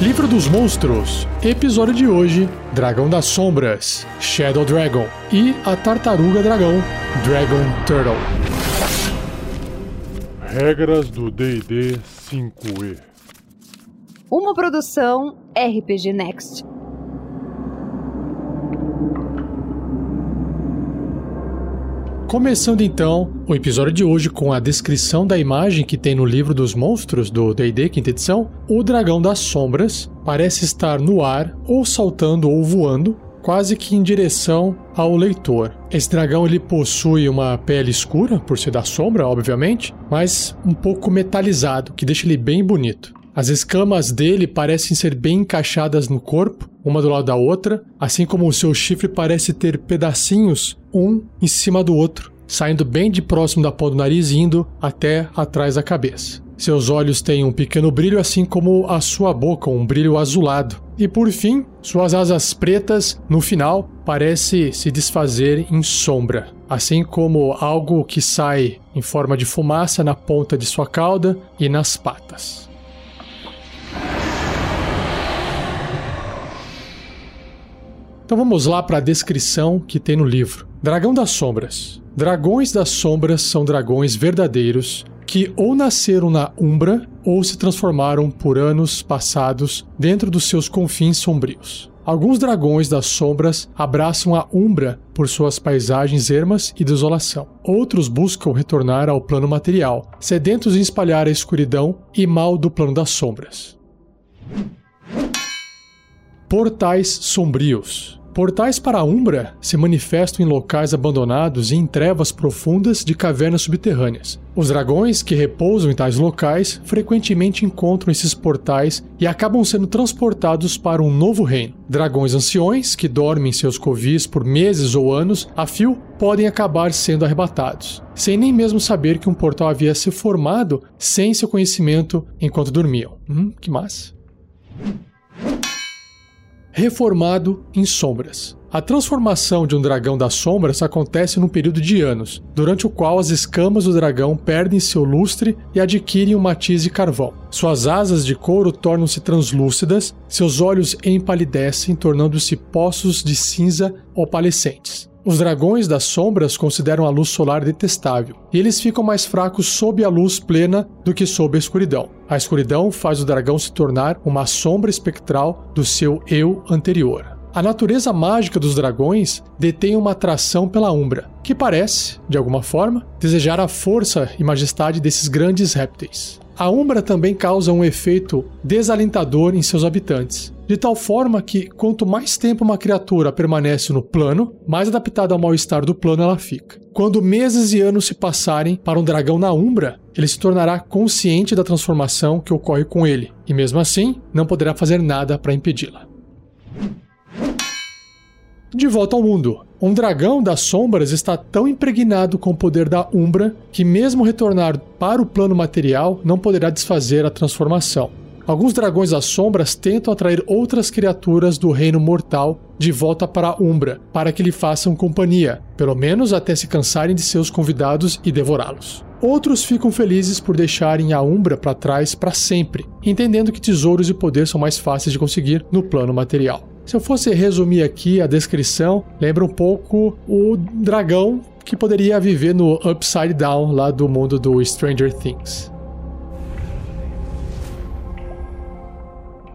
Livro dos Monstros, episódio de hoje: Dragão das Sombras, Shadow Dragon e a Tartaruga Dragão, Dragon Turtle. Regras do DD 5E Uma produção RPG Next. Começando então o episódio de hoje com a descrição da imagem que tem no livro dos monstros do D&D quinta edição, o dragão das sombras parece estar no ar ou saltando ou voando, quase que em direção ao leitor. Esse dragão ele possui uma pele escura, por ser da sombra, obviamente, mas um pouco metalizado, que deixa ele bem bonito. As escamas dele parecem ser bem encaixadas no corpo, uma do lado da outra, assim como o seu chifre parece ter pedacinhos um em cima do outro, saindo bem de próximo da ponta do nariz e indo até atrás da cabeça. Seus olhos têm um pequeno brilho, assim como a sua boca, um brilho azulado. E por fim, suas asas pretas, no final, parece se desfazer em sombra, assim como algo que sai em forma de fumaça na ponta de sua cauda e nas patas. Então vamos lá para a descrição que tem no livro. Dragão das Sombras. Dragões das Sombras são dragões verdadeiros que ou nasceram na Umbra ou se transformaram por anos passados dentro dos seus confins sombrios. Alguns dragões das sombras abraçam a Umbra por suas paisagens ermas e desolação. Outros buscam retornar ao plano material, sedentos em espalhar a escuridão e mal do plano das sombras. Portais sombrios. Portais para a Umbra se manifestam em locais abandonados e em trevas profundas de cavernas subterrâneas. Os dragões que repousam em tais locais frequentemente encontram esses portais e acabam sendo transportados para um novo reino. Dragões anciões que dormem em seus covis por meses ou anos a fio podem acabar sendo arrebatados, sem nem mesmo saber que um portal havia se formado sem seu conhecimento enquanto dormiam. Hum, que massa reformado em sombras. A transformação de um dragão das sombras acontece num período de anos, durante o qual as escamas do dragão perdem seu lustre e adquirem um matiz de carvão. Suas asas de couro tornam-se translúcidas, seus olhos empalidecem, tornando-se poços de cinza opalescentes. Os dragões das sombras consideram a luz solar detestável, e eles ficam mais fracos sob a luz plena do que sob a escuridão. A escuridão faz o dragão se tornar uma sombra espectral do seu eu anterior. A natureza mágica dos dragões detém uma atração pela Umbra, que parece, de alguma forma, desejar a força e majestade desses grandes répteis. A Umbra também causa um efeito desalentador em seus habitantes, de tal forma que quanto mais tempo uma criatura permanece no plano, mais adaptada ao mal-estar do plano ela fica. Quando meses e anos se passarem para um dragão na Umbra, ele se tornará consciente da transformação que ocorre com ele, e mesmo assim não poderá fazer nada para impedi-la. De volta ao mundo. Um dragão das sombras está tão impregnado com o poder da Umbra que, mesmo retornar para o plano material, não poderá desfazer a transformação. Alguns dragões das sombras tentam atrair outras criaturas do reino mortal de volta para a Umbra, para que lhe façam companhia, pelo menos até se cansarem de seus convidados e devorá-los. Outros ficam felizes por deixarem a Umbra para trás para sempre, entendendo que tesouros e poder são mais fáceis de conseguir no plano material. Se eu fosse resumir aqui a descrição, lembra um pouco o dragão que poderia viver no Upside Down lá do mundo do Stranger Things.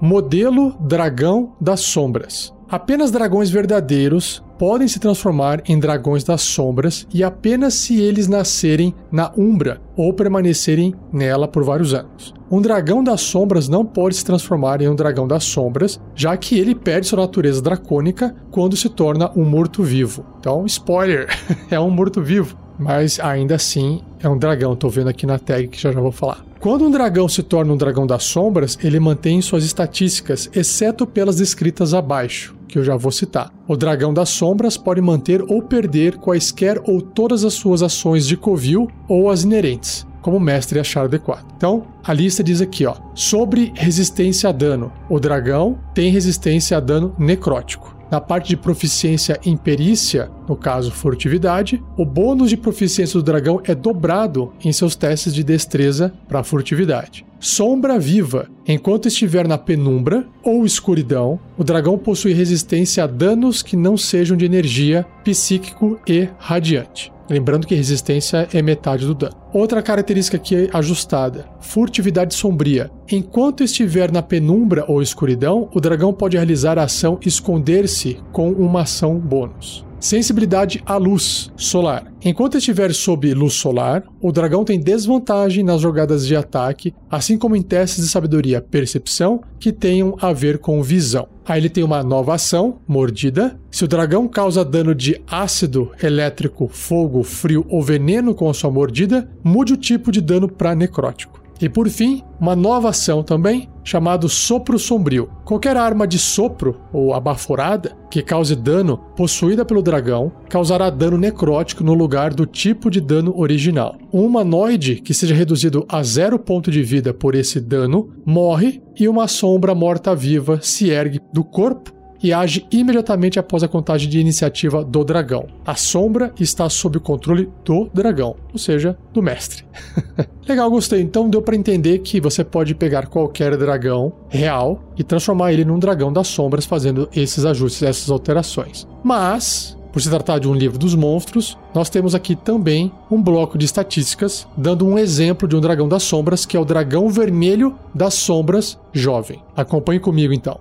Modelo Dragão das Sombras. Apenas dragões verdadeiros podem se transformar em dragões das sombras e apenas se eles nascerem na Umbra ou permanecerem nela por vários anos. Um dragão das sombras não pode se transformar em um dragão das sombras, já que ele perde sua natureza dracônica quando se torna um morto-vivo. Então, spoiler, é um morto-vivo, mas ainda assim é um dragão. Tô vendo aqui na tag que já já vou falar. Quando um dragão se torna um dragão das sombras, ele mantém suas estatísticas, exceto pelas descritas abaixo que eu já vou citar. O dragão das sombras pode manter ou perder quaisquer ou todas as suas ações de covil ou as inerentes, como mestre achar adequado. Então, a lista diz aqui, ó, sobre resistência a dano. O dragão tem resistência a dano necrótico. Na parte de proficiência em perícia, no caso furtividade, o bônus de proficiência do dragão é dobrado em seus testes de destreza para furtividade. Sombra Viva. Enquanto estiver na penumbra ou escuridão, o dragão possui resistência a danos que não sejam de energia, psíquico e radiante. Lembrando que resistência é metade do dano. Outra característica aqui é ajustada: furtividade sombria. Enquanto estiver na penumbra ou escuridão, o dragão pode realizar a ação esconder-se com uma ação bônus. Sensibilidade à luz solar. Enquanto estiver sob luz solar, o dragão tem desvantagem nas jogadas de ataque, assim como em testes de sabedoria percepção que tenham a ver com visão. Aí ele tem uma nova ação, mordida. Se o dragão causa dano de ácido, elétrico, fogo, frio ou veneno com a sua mordida, mude o tipo de dano para necrótico. E por fim, uma nova ação também, chamado Sopro Sombrio. Qualquer arma de sopro ou abaforada que cause dano possuída pelo dragão causará dano necrótico no lugar do tipo de dano original. Um humanoide que seja reduzido a zero ponto de vida por esse dano morre e uma sombra morta-viva se ergue do corpo e age imediatamente após a contagem de iniciativa do dragão. A sombra está sob o controle do dragão, ou seja, do mestre. Legal, gostei. Então deu para entender que você pode pegar qualquer dragão real e transformar ele num dragão das sombras fazendo esses ajustes, essas alterações. Mas por se tratar de um livro dos monstros, nós temos aqui também um bloco de estatísticas dando um exemplo de um dragão das sombras, que é o dragão vermelho das sombras jovem. Acompanhe comigo então.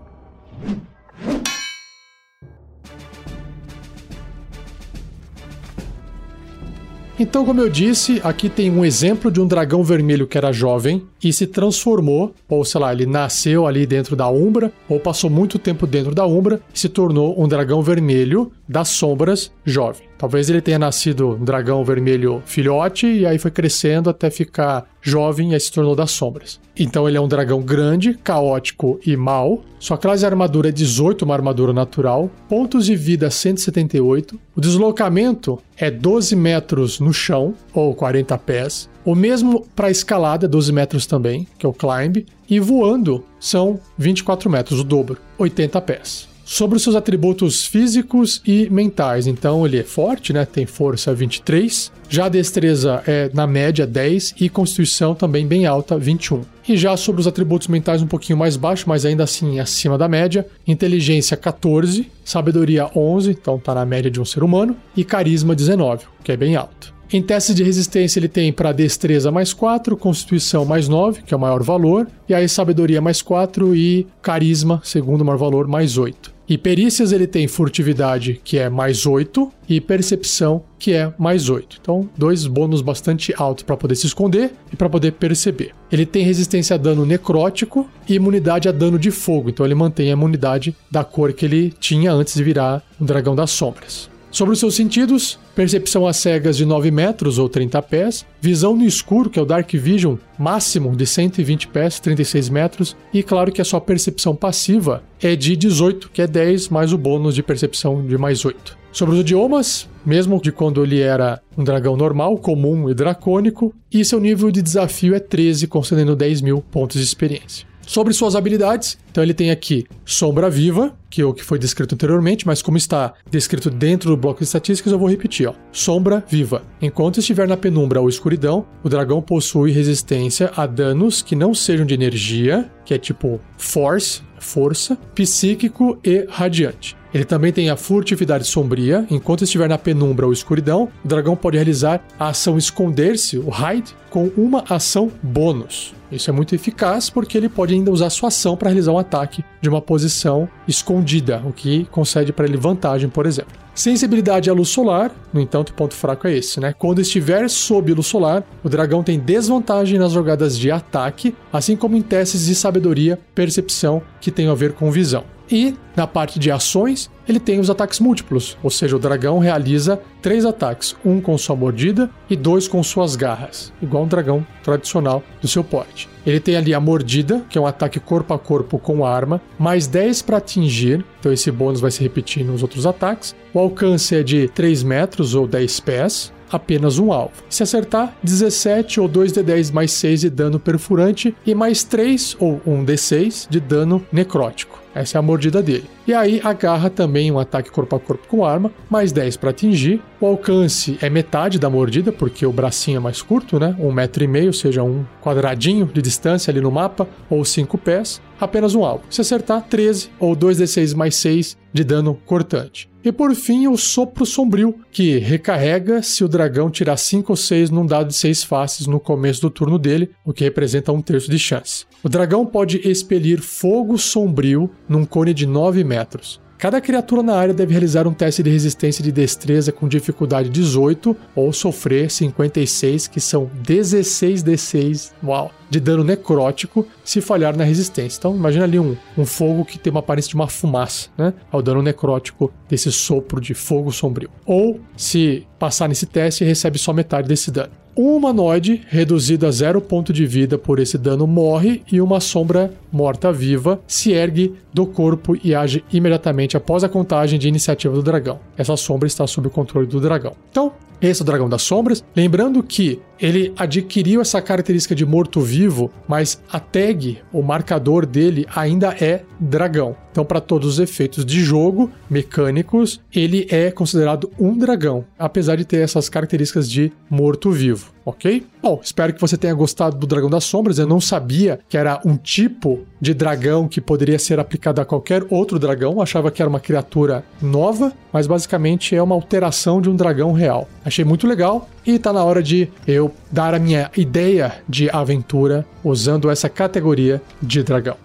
Então, como eu disse, aqui tem um exemplo de um dragão vermelho que era jovem e se transformou, ou sei lá, ele nasceu ali dentro da Umbra, ou passou muito tempo dentro da Umbra e se tornou um dragão vermelho das sombras jovem. Talvez ele tenha nascido um dragão vermelho filhote e aí foi crescendo até ficar jovem e aí se tornou das sombras. Então ele é um dragão grande, caótico e mau. Sua classe de armadura é 18, uma armadura natural. Pontos de vida 178. O deslocamento é 12 metros no chão, ou 40 pés. O mesmo para escalada, 12 metros também, que é o climb. E voando são 24 metros, o dobro, 80 pés sobre os seus atributos físicos e mentais. Então ele é forte, né? Tem força 23. Já a destreza é na média 10 e constituição também bem alta, 21. E já sobre os atributos mentais um pouquinho mais baixo, mas ainda assim acima da média, inteligência 14, sabedoria 11, então tá na média de um ser humano, e carisma 19, que é bem alto. Em testes de resistência, ele tem para destreza mais 4, constituição mais 9, que é o maior valor, e aí sabedoria mais 4 e carisma, segundo maior valor, mais 8. E perícias ele tem furtividade, que é mais 8, e percepção, que é mais 8. Então, dois bônus bastante altos para poder se esconder e para poder perceber. Ele tem resistência a dano necrótico e imunidade a dano de fogo. Então, ele mantém a imunidade da cor que ele tinha antes de virar um dragão das sombras. Sobre os seus sentidos, percepção a cegas de 9 metros ou 30 pés, visão no escuro, que é o Dark Vision, máximo de 120 pés, 36 metros, e claro que a sua percepção passiva é de 18, que é 10 mais o bônus de percepção de mais 8. Sobre os idiomas, mesmo de quando ele era um dragão normal, comum e dracônico, e seu nível de desafio é 13, concedendo 10 mil pontos de experiência. Sobre suas habilidades, então ele tem aqui Sombra Viva, que é o que foi descrito anteriormente, mas como está descrito dentro do bloco de estatísticas, eu vou repetir, ó. Sombra Viva. Enquanto estiver na penumbra ou escuridão, o dragão possui resistência a danos que não sejam de energia, que é tipo Force, força, psíquico e radiante. Ele também tem a furtividade sombria. Enquanto estiver na penumbra ou escuridão, o dragão pode realizar a ação esconder-se, o hide, com uma ação bônus. Isso é muito eficaz porque ele pode ainda usar sua ação para realizar um ataque de uma posição escondida, o que concede para ele vantagem, por exemplo. Sensibilidade à luz solar, no entanto, o ponto fraco é esse, né? Quando estiver sob luz solar, o dragão tem desvantagem nas jogadas de ataque, assim como em testes de sabedoria, percepção que tem a ver com visão. E na parte de ações, ele tem os ataques múltiplos, ou seja, o dragão realiza três ataques, um com sua mordida e dois com suas garras, igual um dragão tradicional do seu porte. Ele tem ali a mordida, que é um ataque corpo a corpo com arma, mais 10 para atingir, então esse bônus vai se repetir nos outros ataques. O alcance é de 3 metros ou 10 pés. apenas um alvo. Se acertar, 17 ou 2d10 mais 6 de dano perfurante e mais 3 ou 1d6 de dano necrótico. Essa é a mordida dele. E aí agarra também um ataque corpo a corpo com arma, mais 10 para atingir. O alcance é metade da mordida, porque o bracinho é mais curto, né? Um metro e meio, ou seja, um quadradinho de distância ali no mapa, ou 5 pés. Apenas um alvo. Se acertar, 13 ou 2d6 mais 6 de dano cortante. E por fim, o Sopro Sombrio, que recarrega se o dragão tirar 5 ou 6 num dado de 6 faces no começo do turno dele, o que representa um terço de chance. O dragão pode expelir fogo sombrio num cone de 9 metros. Cada criatura na área deve realizar um teste de resistência de destreza com dificuldade 18 ou sofrer 56, que são 16 D6, uau, de dano necrótico se falhar na resistência. Então, imagina ali um, um fogo que tem uma aparência de uma fumaça, né? É o dano necrótico desse sopro de fogo sombrio. Ou, se passar nesse teste, recebe só metade desse dano. Um humanoide reduzido a zero ponto de vida por esse dano morre e uma sombra morta-viva se ergue do corpo e age imediatamente após a contagem de iniciativa do dragão. Essa sombra está sob o controle do dragão. Então, esse é o Dragão das Sombras. Lembrando que ele adquiriu essa característica de morto-vivo, mas a tag, o marcador dele, ainda é dragão. Então, para todos os efeitos de jogo mecânicos, ele é considerado um dragão, apesar de ter essas características de morto-vivo, ok? Bom, espero que você tenha gostado do Dragão das Sombras. Eu não sabia que era um tipo de dragão que poderia ser aplicado a qualquer outro dragão. Achava que era uma criatura nova, mas basicamente é uma alteração de um dragão real. Achei muito legal e tá na hora de eu dar a minha ideia de aventura usando essa categoria de dragão.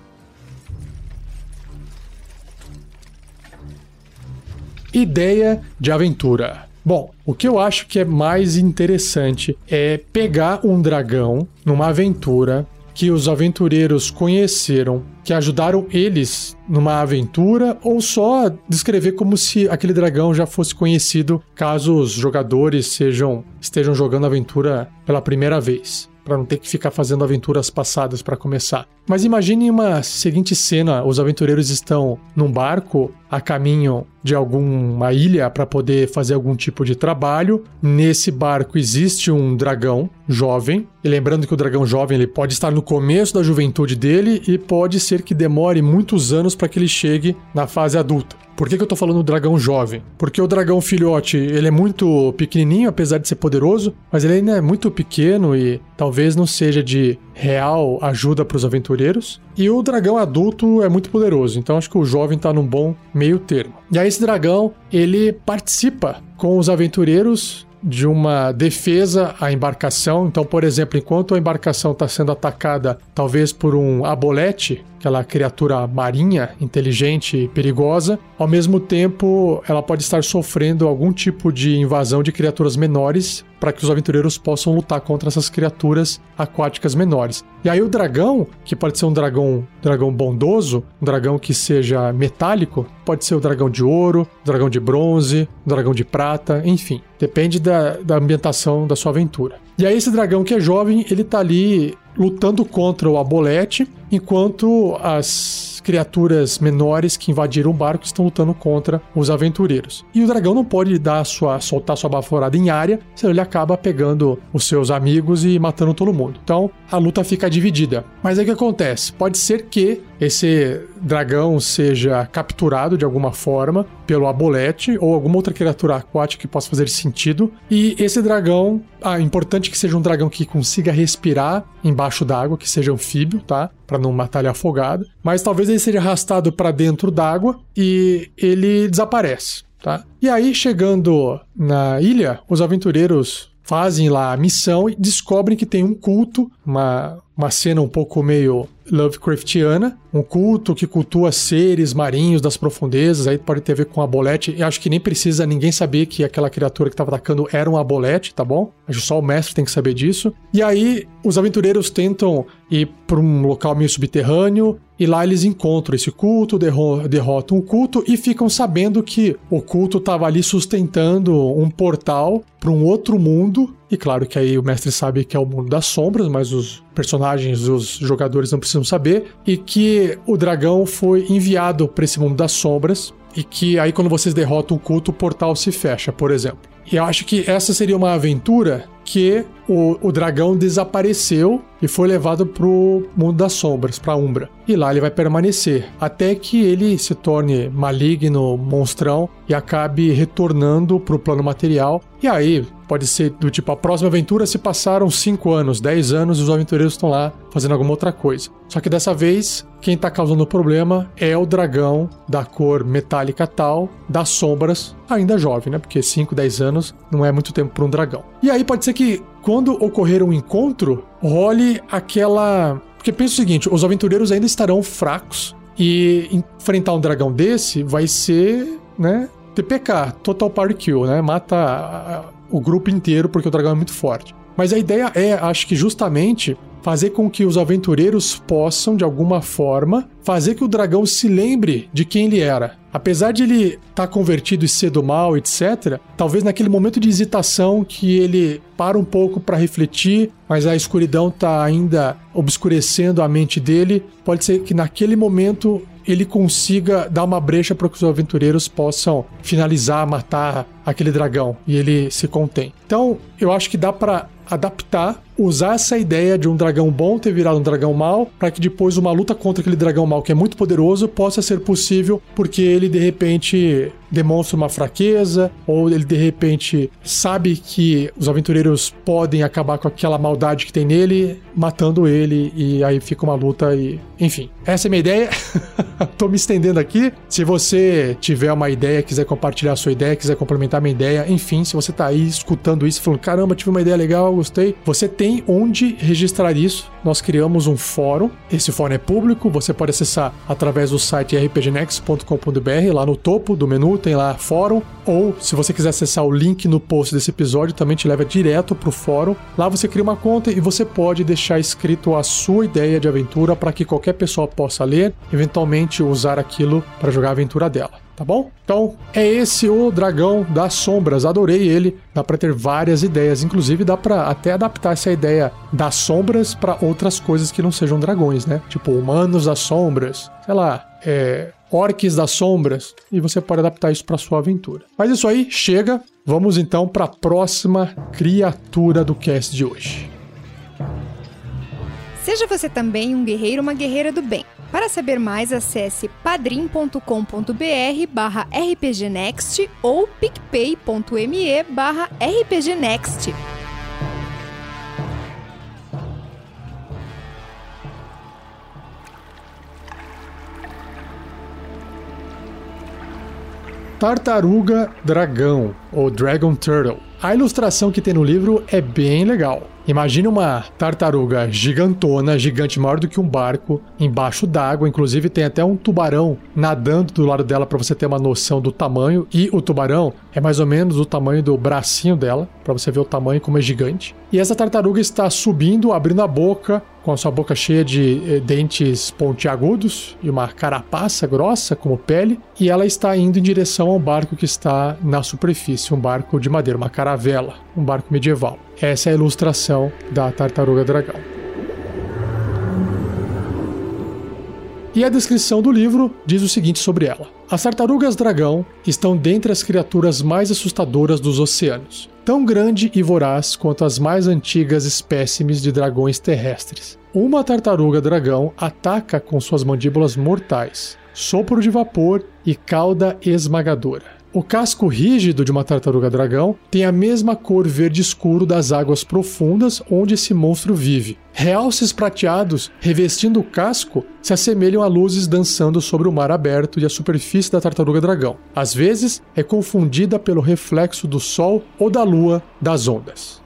Ideia de aventura. Bom, o que eu acho que é mais interessante é pegar um dragão numa aventura que os aventureiros conheceram, que ajudaram eles numa aventura, ou só descrever como se aquele dragão já fosse conhecido caso os jogadores sejam estejam jogando a aventura pela primeira vez para não ter que ficar fazendo aventuras passadas para começar. Mas imagine uma seguinte cena: os aventureiros estão num barco a caminho de alguma ilha para poder fazer algum tipo de trabalho. Nesse barco existe um dragão jovem. E lembrando que o dragão jovem ele pode estar no começo da juventude dele e pode ser que demore muitos anos para que ele chegue na fase adulta. Por que, que eu tô falando do dragão jovem? Porque o dragão filhote, ele é muito pequenininho, apesar de ser poderoso, mas ele ainda é muito pequeno e talvez não seja de real ajuda para os aventureiros. E o dragão adulto é muito poderoso, então acho que o jovem tá num bom meio termo. E aí esse dragão, ele participa com os aventureiros de uma defesa à embarcação. Então, por exemplo, enquanto a embarcação está sendo atacada, talvez por um abolete, aquela criatura marinha, inteligente e perigosa. Ao mesmo tempo, ela pode estar sofrendo algum tipo de invasão de criaturas menores para que os aventureiros possam lutar contra essas criaturas aquáticas menores. E aí o dragão, que pode ser um dragão, dragão bondoso, um dragão que seja metálico, pode ser o dragão de ouro, dragão de bronze, dragão de prata, enfim, depende da, da ambientação da sua aventura. E aí esse dragão que é jovem, ele tá ali lutando contra o Abolete, enquanto as criaturas menores que invadiram o barco estão lutando contra os aventureiros. E o dragão não pode dar sua, soltar sua baforada em área, senão ele acaba pegando os seus amigos e matando todo mundo. Então a luta fica dividida. Mas aí o que acontece? Pode ser que esse dragão seja capturado de alguma forma pelo abolete ou alguma outra criatura aquática que possa fazer sentido. E esse dragão, ah, importante que seja um dragão que consiga respirar embaixo d'água, que seja anfíbio, tá? Para não matar ele afogado. Mas talvez ele seja arrastado para dentro d'água e ele desaparece, tá? E aí, chegando na ilha, os aventureiros fazem lá a missão e descobrem que tem um culto, uma, uma cena um pouco meio Lovecraftiana, um culto que cultua seres marinhos das profundezas, aí pode ter a ver com a bolete. Eu acho que nem precisa ninguém saber que aquela criatura que estava atacando era um abolete, tá bom? Acho que só o mestre tem que saber disso. E aí os aventureiros tentam ir para um local meio subterrâneo e lá eles encontram esse culto, derrotam o culto e ficam sabendo que o culto estava ali sustentando um portal para um outro mundo. E claro que aí o mestre sabe que é o mundo das sombras, mas os personagens, os jogadores não precisam saber. E que o dragão foi enviado para esse mundo das sombras. E que aí, quando vocês derrotam o culto, o portal se fecha, por exemplo. E eu acho que essa seria uma aventura que o, o dragão desapareceu e foi levado pro mundo das sombras, pra Umbra. E lá ele vai permanecer, até que ele se torne maligno, monstrão, e acabe retornando pro plano material. E aí, pode ser do tipo, a próxima aventura se passaram 5 anos, 10 anos, e os aventureiros estão lá fazendo alguma outra coisa. Só que dessa vez, quem tá causando o problema é o dragão da cor metálica tal, das sombras, ainda jovem, né? Porque 5, 10 anos não é muito tempo para um dragão. E aí pode ser que quando ocorrer um encontro, role aquela. Porque pensa o seguinte: os aventureiros ainda estarão fracos e enfrentar um dragão desse vai ser, né? TPK, Total Party Kill, né? Mata o grupo inteiro porque o dragão é muito forte. Mas a ideia é, acho que justamente fazer com que os aventureiros possam, de alguma forma, fazer que o dragão se lembre de quem ele era. Apesar de ele estar tá convertido e ser do mal, etc., talvez naquele momento de hesitação que ele para um pouco para refletir, mas a escuridão está ainda obscurecendo a mente dele, pode ser que naquele momento ele consiga dar uma brecha para que os aventureiros possam finalizar, matar aquele dragão e ele se contém. Então, eu acho que dá para adaptar, usar essa ideia de um dragão bom ter virado um dragão mau, para que depois uma luta contra aquele dragão mau que é muito poderoso possa ser possível, porque ele de repente demonstra uma fraqueza, ou ele de repente sabe que os aventureiros podem acabar com aquela maldade que tem nele, matando ele, e aí fica uma luta e. Enfim, essa é a minha ideia. Tô me estendendo aqui. Se você tiver uma ideia, quiser compartilhar a sua ideia, quiser complementar minha ideia, enfim, se você tá aí escutando isso, falando, caramba, tive uma ideia legal, gostei, você tem onde registrar isso. Nós criamos um fórum. Esse fórum é público, você pode acessar através do site rpgnex.com.br, lá no topo do menu tem lá fórum, ou se você quiser acessar o link no post desse episódio, também te leva direto pro fórum. Lá você cria uma conta e você pode deixar escrito a sua ideia de aventura para que qualquer pessoa possa ler, eventualmente usar aquilo para jogar a aventura dela tá bom? Então, é esse o Dragão das Sombras. Adorei ele. Dá para ter várias ideias, inclusive dá para até adaptar essa ideia das sombras para outras coisas que não sejam dragões, né? Tipo humanos das sombras, sei lá, é, orques das sombras, e você pode adaptar isso para sua aventura. Mas isso aí, chega. Vamos então para a próxima criatura do cast de hoje. Seja você também um guerreiro ou uma guerreira do bem. Para saber mais, acesse padrim.com.br barra rpgnext ou picpay.me barra rpgnext. Tartaruga Dragão, ou Dragon Turtle. A ilustração que tem no livro é bem legal. Imagine uma tartaruga gigantona, gigante maior do que um barco, embaixo d'água. Inclusive tem até um tubarão nadando do lado dela para você ter uma noção do tamanho. E o tubarão é mais ou menos o tamanho do bracinho dela, para você ver o tamanho como é gigante. E essa tartaruga está subindo, abrindo a boca, com a sua boca cheia de eh, dentes pontiagudos e uma carapaça grossa como pele, e ela está indo em direção a um barco que está na superfície, um barco de madeira, uma caravela, um barco medieval. Essa é a ilustração da tartaruga dragão. E a descrição do livro diz o seguinte sobre ela: As tartarugas dragão estão dentre as criaturas mais assustadoras dos oceanos, tão grande e voraz quanto as mais antigas espécimes de dragões terrestres. Uma tartaruga dragão ataca com suas mandíbulas mortais, sopro de vapor e cauda esmagadora. O casco rígido de uma tartaruga dragão tem a mesma cor verde escuro das águas profundas onde esse monstro vive. Realces prateados revestindo o casco se assemelham a luzes dançando sobre o mar aberto e a superfície da tartaruga dragão. Às vezes é confundida pelo reflexo do sol ou da lua das ondas.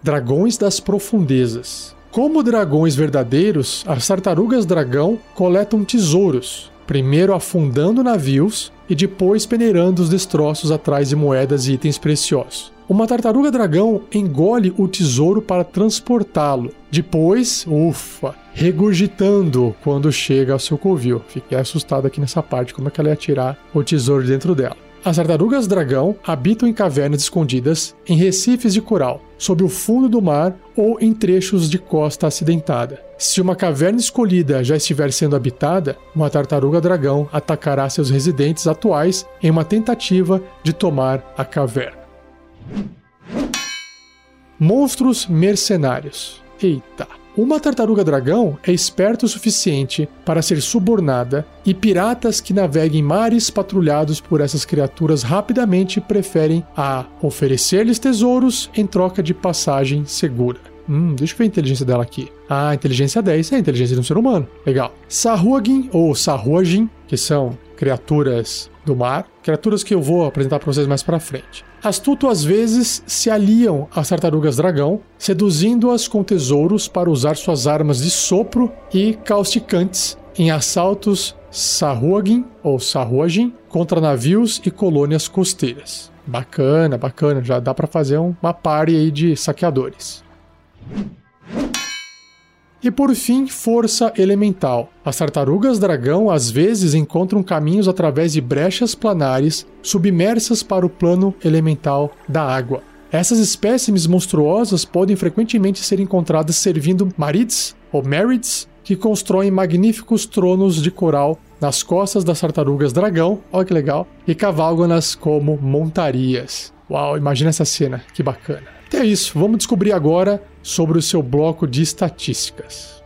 Dragões das profundezas. Como dragões verdadeiros, as tartarugas dragão coletam tesouros, primeiro afundando navios e depois peneirando os destroços atrás de moedas e itens preciosos. Uma tartaruga dragão engole o tesouro para transportá-lo. Depois, ufa, regurgitando quando chega ao seu covil. Fiquei assustado aqui nessa parte, como é que ela ia tirar o tesouro dentro dela. As tartarugas dragão habitam em cavernas escondidas, em recifes de coral, sob o fundo do mar ou em trechos de costa acidentada. Se uma caverna escolhida já estiver sendo habitada, uma tartaruga dragão atacará seus residentes atuais em uma tentativa de tomar a caverna. Monstros mercenários. Eita! Uma tartaruga dragão é esperta o suficiente para ser subornada e piratas que naveguem mares patrulhados por essas criaturas rapidamente preferem a oferecer-lhes tesouros em troca de passagem segura. Hum, deixa eu ver a inteligência dela aqui. Ah, inteligência 10 é a inteligência de um ser humano. Legal. Sahuagin ou Sahuagin, que são criaturas do mar, criaturas que eu vou apresentar para vocês mais para frente. Astuto às vezes se aliam às tartarugas dragão, seduzindo-as com tesouros para usar suas armas de sopro e causticantes em assaltos Sahuagin ou Sahuagin contra navios e colônias costeiras. Bacana, bacana, já dá para fazer uma party aí de saqueadores. E por fim, força elemental. As tartarugas dragão às vezes encontram caminhos através de brechas planares submersas para o plano elemental da água. Essas espécimes monstruosas podem frequentemente ser encontradas servindo marids ou marids que constroem magníficos tronos de coral nas costas das tartarugas dragão, olha que legal, e cavalgam-nas como montarias. Uau, imagina essa cena, que bacana. Então é isso, vamos descobrir agora sobre o seu bloco de estatísticas.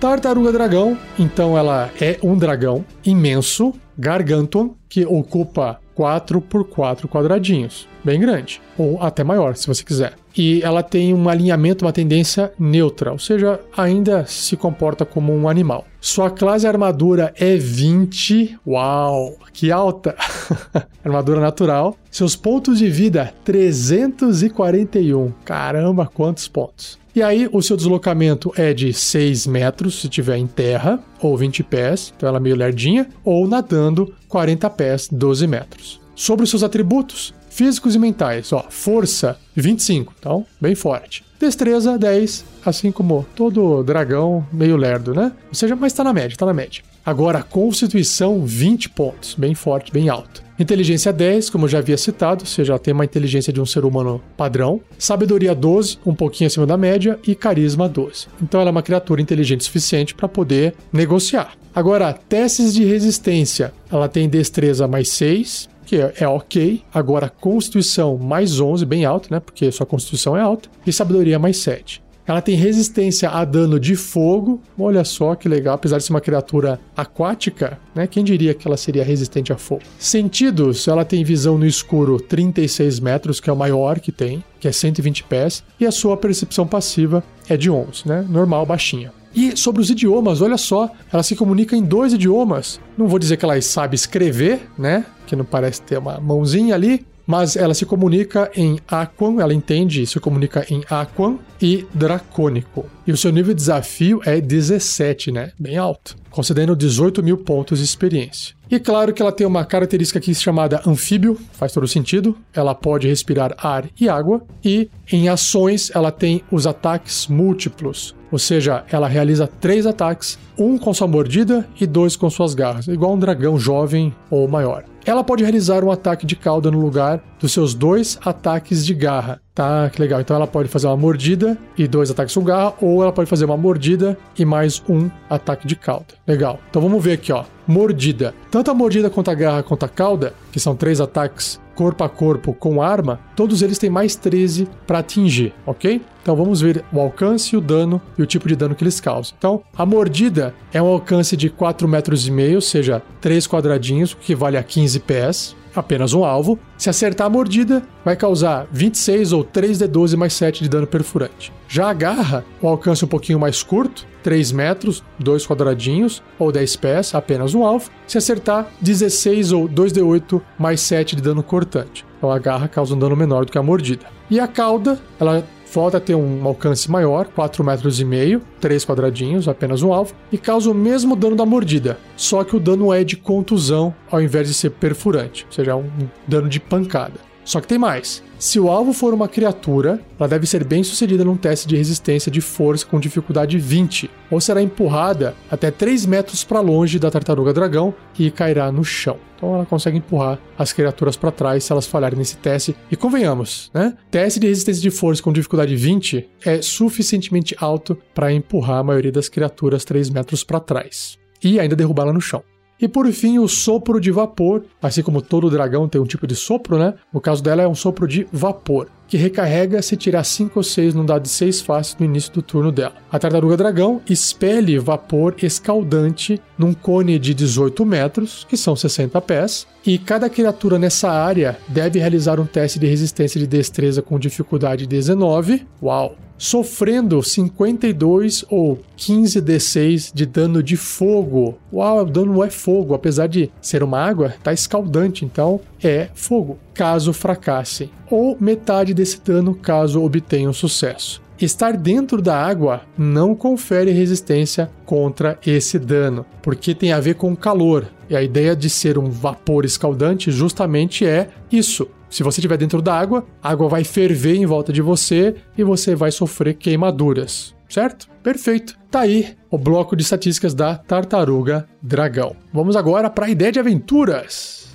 Tartaruga dragão, então ela é um dragão imenso, gargantuan, que ocupa 4 por 4 quadradinhos, bem grande, ou até maior, se você quiser. E ela tem um alinhamento, uma tendência neutra, ou seja, ainda se comporta como um animal. Sua classe armadura é 20. Uau, que alta! armadura natural. Seus pontos de vida 341. Caramba, quantos pontos! E aí, o seu deslocamento é de 6 metros se tiver em terra, ou 20 pés, então ela é meio lerdinha, ou nadando 40 pés, 12 metros. Sobre os seus atributos, físicos e mentais, ó, força 25, então bem forte. Destreza 10, assim como todo dragão meio lerdo, né? Ou seja, mas tá na média, tá na média. Agora, Constituição 20 pontos, bem forte, bem alto. Inteligência 10, como eu já havia citado, seja, ela tem uma inteligência de um ser humano padrão. Sabedoria 12, um pouquinho acima da média. E Carisma 12. Então ela é uma criatura inteligente o suficiente para poder negociar. Agora, testes de resistência. Ela tem destreza mais 6, que é, é, ok. Agora, Constituição mais 11, bem alto, né? Porque sua Constituição é alta. E Sabedoria mais 7. Ela tem resistência a dano de fogo. Olha só que legal, apesar de ser uma criatura aquática, né? Quem diria que ela seria resistente a fogo? Sentidos, ela tem visão no escuro 36 metros, que é o maior que tem, que é 120 pés, e a sua percepção passiva é de 11, né? Normal, baixinha. E sobre os idiomas, olha só, ela se comunica em dois idiomas. Não vou dizer que ela sabe escrever, né? Que não parece ter uma mãozinha ali, mas ela se comunica em Aquan, ela entende se comunica em Aquan e Dracônico. E o seu nível de desafio é 17, né? Bem alto, concedendo 18 mil pontos de experiência. E claro que ela tem uma característica aqui chamada anfíbio, faz todo sentido. Ela pode respirar ar e água. E em ações ela tem os ataques múltiplos, ou seja, ela realiza três ataques, um com sua mordida e dois com suas garras, igual um dragão jovem ou maior. Ela pode realizar um ataque de cauda no lugar dos seus dois ataques de garra. Tá, que legal. Então ela pode fazer uma mordida e dois ataques com garra, ou ela pode fazer uma mordida e mais um ataque de cauda. Legal. Então vamos ver aqui, ó. Mordida. Tanto a mordida quanto a garra quanto a cauda, que são três ataques corpo a corpo com arma, todos eles têm mais 13 para atingir, ok? Então vamos ver o alcance, o dano e o tipo de dano que eles causam. Então, a mordida é um alcance de 4 metros e meio, ou seja, 3 quadradinhos, o que vale a 15 pés apenas um alvo. Se acertar a mordida, vai causar 26 ou 3d12 mais 7 de dano perfurante. Já a garra, o alcance um pouquinho mais curto, 3 metros, 2 quadradinhos ou 10 pés, apenas um alvo. Se acertar, 16 ou 2d8 mais 7 de dano cortante. Então a garra causa um dano menor do que a mordida. E a cauda, ela Volta a ter um alcance maior, 4 metros e meio, 3 quadradinhos, apenas um alvo, e causa o mesmo dano da mordida, só que o dano é de contusão ao invés de ser perfurante, ou seja, um dano de pancada. Só que tem mais. Se o alvo for uma criatura, ela deve ser bem sucedida num teste de resistência de força com dificuldade 20, ou será empurrada até 3 metros para longe da tartaruga dragão e cairá no chão. Então ela consegue empurrar as criaturas para trás se elas falharem nesse teste. E convenhamos, né? Teste de resistência de força com dificuldade 20 é suficientemente alto para empurrar a maioria das criaturas 3 metros para trás e ainda derrubá-la no chão. E por fim, o sopro de vapor, assim como todo dragão tem um tipo de sopro, né? No caso dela é um sopro de vapor, que recarrega se tirar 5 ou 6 num dado de 6 faces no início do turno dela. A tartaruga dragão expele vapor escaldante num cone de 18 metros, que são 60 pés, e cada criatura nessa área deve realizar um teste de resistência de destreza com dificuldade 19. Uau! Sofrendo 52 ou 15 D6 de dano de fogo. Uau, o dano é fogo, apesar de ser uma água, tá escaldante, então é fogo, caso fracasse, ou metade desse dano caso obtenham sucesso. Estar dentro da água não confere resistência contra esse dano, porque tem a ver com calor. E a ideia de ser um vapor escaldante justamente é isso. Se você estiver dentro da água, a água vai ferver em volta de você e você vai sofrer queimaduras, certo? Perfeito. Tá aí o bloco de estatísticas da tartaruga dragão. Vamos agora para a ideia de aventuras.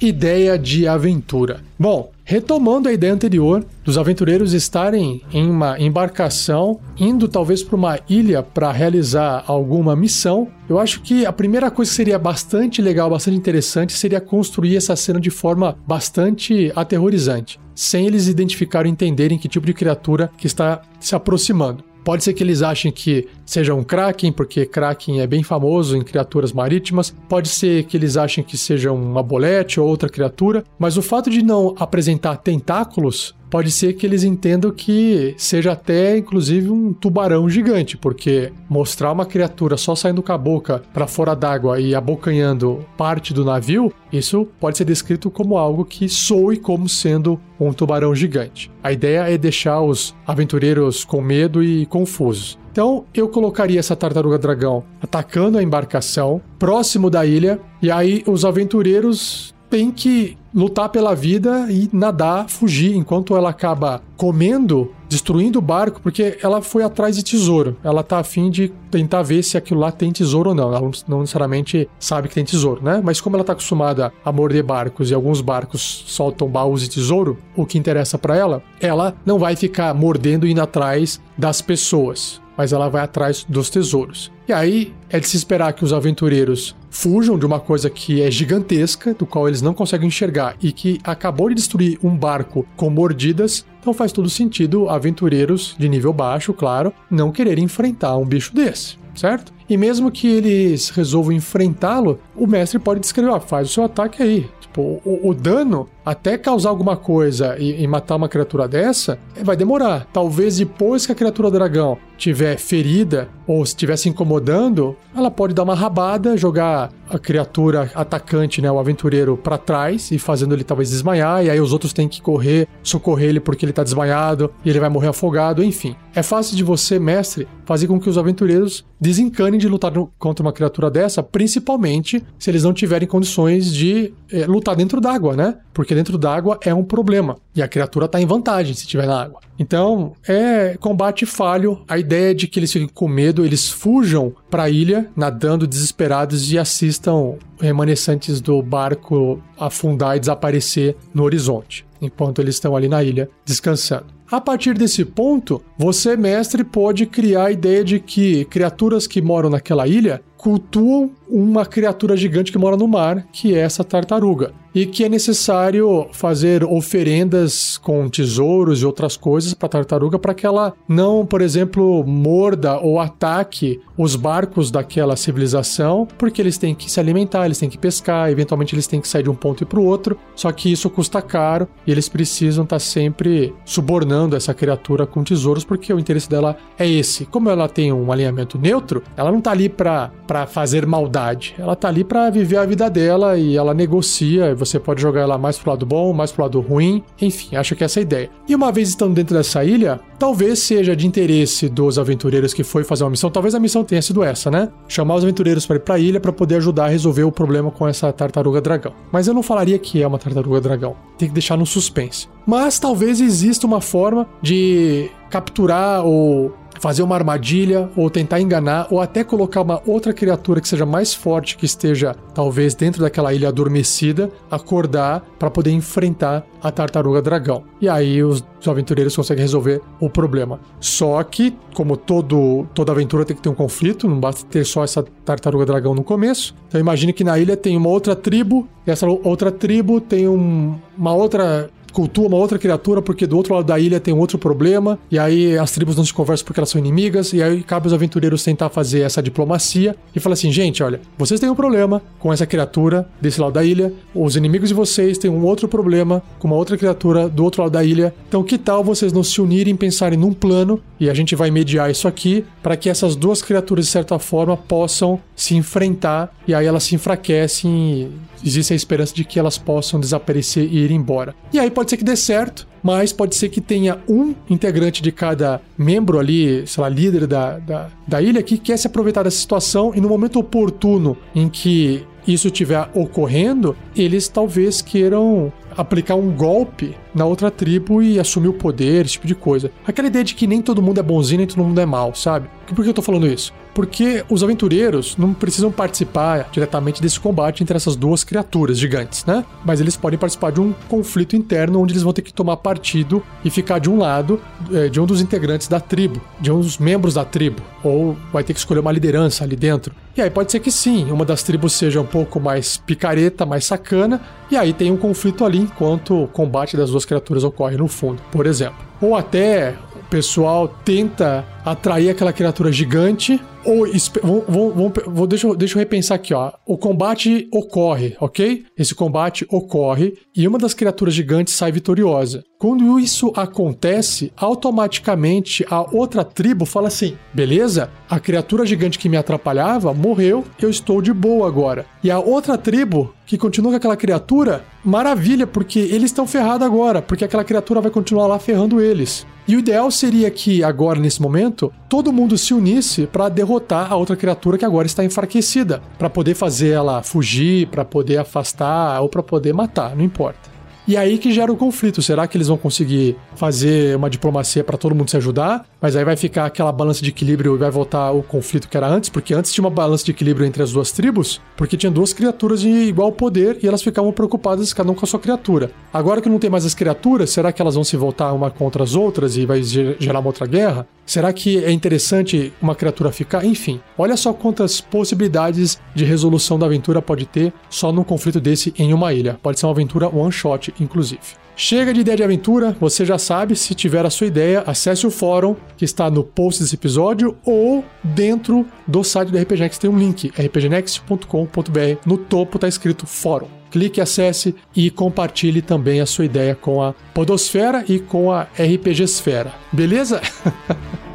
Ideia de aventura. Bom, retomando a ideia anterior dos aventureiros estarem em uma embarcação, indo talvez para uma ilha para realizar alguma missão, eu acho que a primeira coisa que seria bastante legal, bastante interessante, seria construir essa cena de forma bastante aterrorizante, sem eles identificarem e entenderem que tipo de criatura que está se aproximando. Pode ser que eles achem que seja um Kraken, porque Kraken é bem famoso em criaturas marítimas. Pode ser que eles achem que seja uma bolete ou outra criatura. Mas o fato de não apresentar tentáculos pode ser que eles entendam que seja até inclusive um tubarão gigante, porque mostrar uma criatura só saindo com a boca para fora d'água e abocanhando parte do navio, isso pode ser descrito como algo que soe como sendo um tubarão gigante. A ideia é deixar os aventureiros com medo e confusos. Então eu colocaria essa tartaruga dragão atacando a embarcação próximo da ilha, e aí os aventureiros têm que lutar pela vida e nadar, fugir, enquanto ela acaba comendo, destruindo o barco, porque ela foi atrás de tesouro. Ela tá afim de tentar ver se aquilo lá tem tesouro ou não. Ela não necessariamente sabe que tem tesouro, né? Mas como ela tá acostumada a morder barcos e alguns barcos soltam baús de tesouro, o que interessa para ela, ela não vai ficar mordendo e indo atrás das pessoas mas ela vai atrás dos tesouros. E aí é de se esperar que os aventureiros fujam de uma coisa que é gigantesca, do qual eles não conseguem enxergar e que acabou de destruir um barco com mordidas. Então faz todo sentido aventureiros de nível baixo, claro, não quererem enfrentar um bicho desse, certo? E mesmo que eles resolvam enfrentá-lo, o mestre pode descrever, ó, faz o seu ataque aí. Tipo, o, o dano até causar alguma coisa e, e, matar uma criatura dessa, vai demorar. Talvez depois que a criatura dragão tiver ferida ou estiver se incomodando, ela pode dar uma rabada, jogar a criatura atacante, né, o aventureiro, para trás e fazendo ele talvez desmaiar, e aí os outros têm que correr, socorrer ele porque ele tá desmaiado e ele vai morrer afogado, enfim. É fácil de você, mestre, fazer com que os aventureiros desencanem de lutar contra uma criatura dessa, principalmente se eles não tiverem condições de é, lutar dentro d'água, né? Porque dentro d'água é um problema. E a criatura está em vantagem se estiver na água. Então, é combate falho. A ideia é de que eles fiquem com medo, eles fujam para a ilha, nadando desesperados e assistam remanescentes do barco afundar e desaparecer no horizonte, enquanto eles estão ali na ilha descansando. A partir desse ponto, você, mestre, pode criar a ideia de que criaturas que moram naquela ilha cultuam uma criatura gigante que mora no mar, que é essa tartaruga e que é necessário fazer oferendas com tesouros e outras coisas para a tartaruga para que ela não, por exemplo, morda ou ataque os barcos daquela civilização, porque eles têm que se alimentar, eles têm que pescar, eventualmente eles têm que sair de um ponto e para o outro, só que isso custa caro e eles precisam estar tá sempre subornando essa criatura com tesouros porque o interesse dela é esse. Como ela tem um alinhamento neutro, ela não está ali para fazer maldade, ela está ali para viver a vida dela e ela negocia, Você pode jogar ela mais pro lado bom, mais pro lado ruim, enfim, acho que essa é a ideia. E uma vez estando dentro dessa ilha, talvez seja de interesse dos aventureiros que foi fazer uma missão, talvez a missão tenha sido essa, né? Chamar os aventureiros para ir pra ilha para poder ajudar a resolver o problema com essa tartaruga dragão. Mas eu não falaria que é uma tartaruga dragão. Tem que deixar no suspense. Mas talvez exista uma forma de capturar ou fazer uma armadilha ou tentar enganar ou até colocar uma outra criatura que seja mais forte que esteja talvez dentro daquela ilha adormecida, acordar para poder enfrentar a tartaruga dragão. E aí os, os, aventureiros conseguem resolver o problema. Só que, como todo toda aventura tem que ter um conflito, não basta ter só essa tartaruga dragão no começo. Então imagine que na ilha tem uma outra tribo, e essa outra tribo tem um, uma outra cultua uma outra criatura porque do outro lado da ilha tem outro problema, e aí as tribos não se conversam porque elas são inimigas, e aí cabe os aventureiros tentar fazer essa diplomacia e falar assim: gente, olha, vocês têm um problema com essa criatura desse lado da ilha, os inimigos de vocês têm um outro problema com uma outra criatura do outro lado da ilha, então que tal vocês não se unirem pensarem num plano, e a gente vai mediar isso aqui, para que essas duas criaturas, de certa forma, possam se enfrentar, e aí elas se enfraquecem existe a esperança de que elas possam desaparecer e ir embora. E aí pode ser que dê certo, mas pode ser que tenha um integrante de cada membro ali, sei lá, líder da, da, da ilha, que quer se aproveitar dessa situação e no momento oportuno em que isso estiver ocorrendo, eles talvez queiram aplicar um golpe na outra tribo e assumir o poder, esse tipo de coisa. Aquela ideia de que nem todo mundo é bonzinho, nem todo mundo é mal, sabe? Por que eu tô falando isso? Porque os aventureiros não precisam participar diretamente desse combate entre essas duas criaturas gigantes, né? Mas eles podem participar de um conflito interno onde eles vão ter que tomar partido e ficar de um lado é, de um dos integrantes da tribo, de um dos membros da tribo, ou vai ter que escolher uma liderança ali dentro. E aí pode ser que sim, uma das tribos seja um pouco mais picareta, mais sacana, e aí tem um conflito ali enquanto o combate das duas criaturas ocorre no fundo, por exemplo. Ou até o pessoal tenta atrair aquela criatura gigante ou vou, vou, vou, deixa, eu, deixa eu repensar aqui, ó. O combate ocorre, ok? Esse combate ocorre e uma das criaturas gigantes sai vitoriosa. Quando isso acontece, automaticamente a outra tribo fala assim: beleza, a criatura gigante que me atrapalhava morreu, eu estou de boa agora. E a outra tribo que continua com aquela criatura, maravilha, porque eles estão ferrados agora, porque aquela criatura vai continuar lá ferrando eles. E o ideal seria que, agora, nesse momento, todo mundo se unisse para derrotar a outra criatura que agora está enfraquecida, para poder fazer ela fugir, para poder afastar ou para poder matar, não importa. E aí que gera o conflito. Será que eles vão conseguir fazer uma diplomacia para todo mundo se ajudar? Mas aí vai ficar aquela balança de equilíbrio e vai voltar o conflito que era antes, porque antes tinha uma balança de equilíbrio entre as duas tribos, porque tinha duas criaturas de igual poder e elas ficavam preocupadas cada um com a sua criatura. Agora que não tem mais as criaturas, será que elas vão se voltar uma contra as outras e vai gerar uma outra guerra? Será que é interessante uma criatura ficar? Enfim, olha só quantas possibilidades de resolução da aventura pode ter só num conflito desse em uma ilha. Pode ser uma aventura one shot, inclusive. Chega de ideia de aventura, você já sabe, se tiver a sua ideia, acesse o fórum que está no post desse episódio ou dentro do site do RPG Next tem um link, rpgnext.com.br. No topo está escrito fórum clique, acesse e compartilhe também a sua ideia com a Podosfera e com a RPG Esfera. Beleza?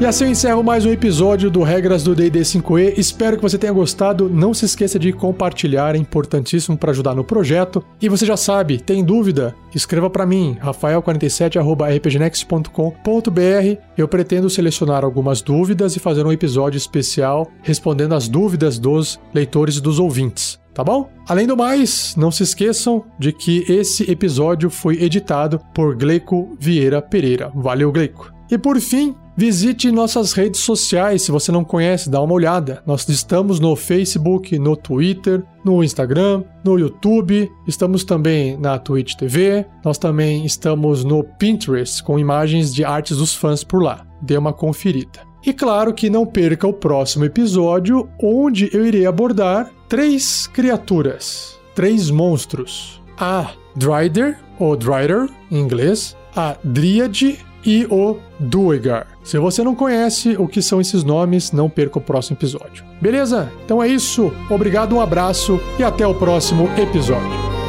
E assim eu encerro mais um episódio do Regras do D&D 5e. Espero que você tenha gostado. Não se esqueça de compartilhar, é importantíssimo para ajudar no projeto. E você já sabe, tem dúvida? Escreva para mim, rafael47@rpgnext.com.br. Eu pretendo selecionar algumas dúvidas e fazer um episódio especial respondendo as dúvidas dos leitores e dos ouvintes tá bom? Além do mais, não se esqueçam de que esse episódio foi editado por Gleico Vieira Pereira. Valeu, Gleico! E por fim, Visite nossas redes sociais, se você não conhece, dá uma olhada. Nós estamos no Facebook, no Twitter, no Instagram, no YouTube, estamos também na Twitch TV, nós também estamos no Pinterest com imagens de artes dos fãs por lá. Dê uma conferida. E claro que não perca o próximo episódio, onde eu irei abordar três criaturas, três monstros: a Dryder, ou Dryder em inglês, a Dríade e o Duegar. Se você não conhece o que são esses nomes, não perca o próximo episódio. Beleza? Então é isso. Obrigado, um abraço e até o próximo episódio.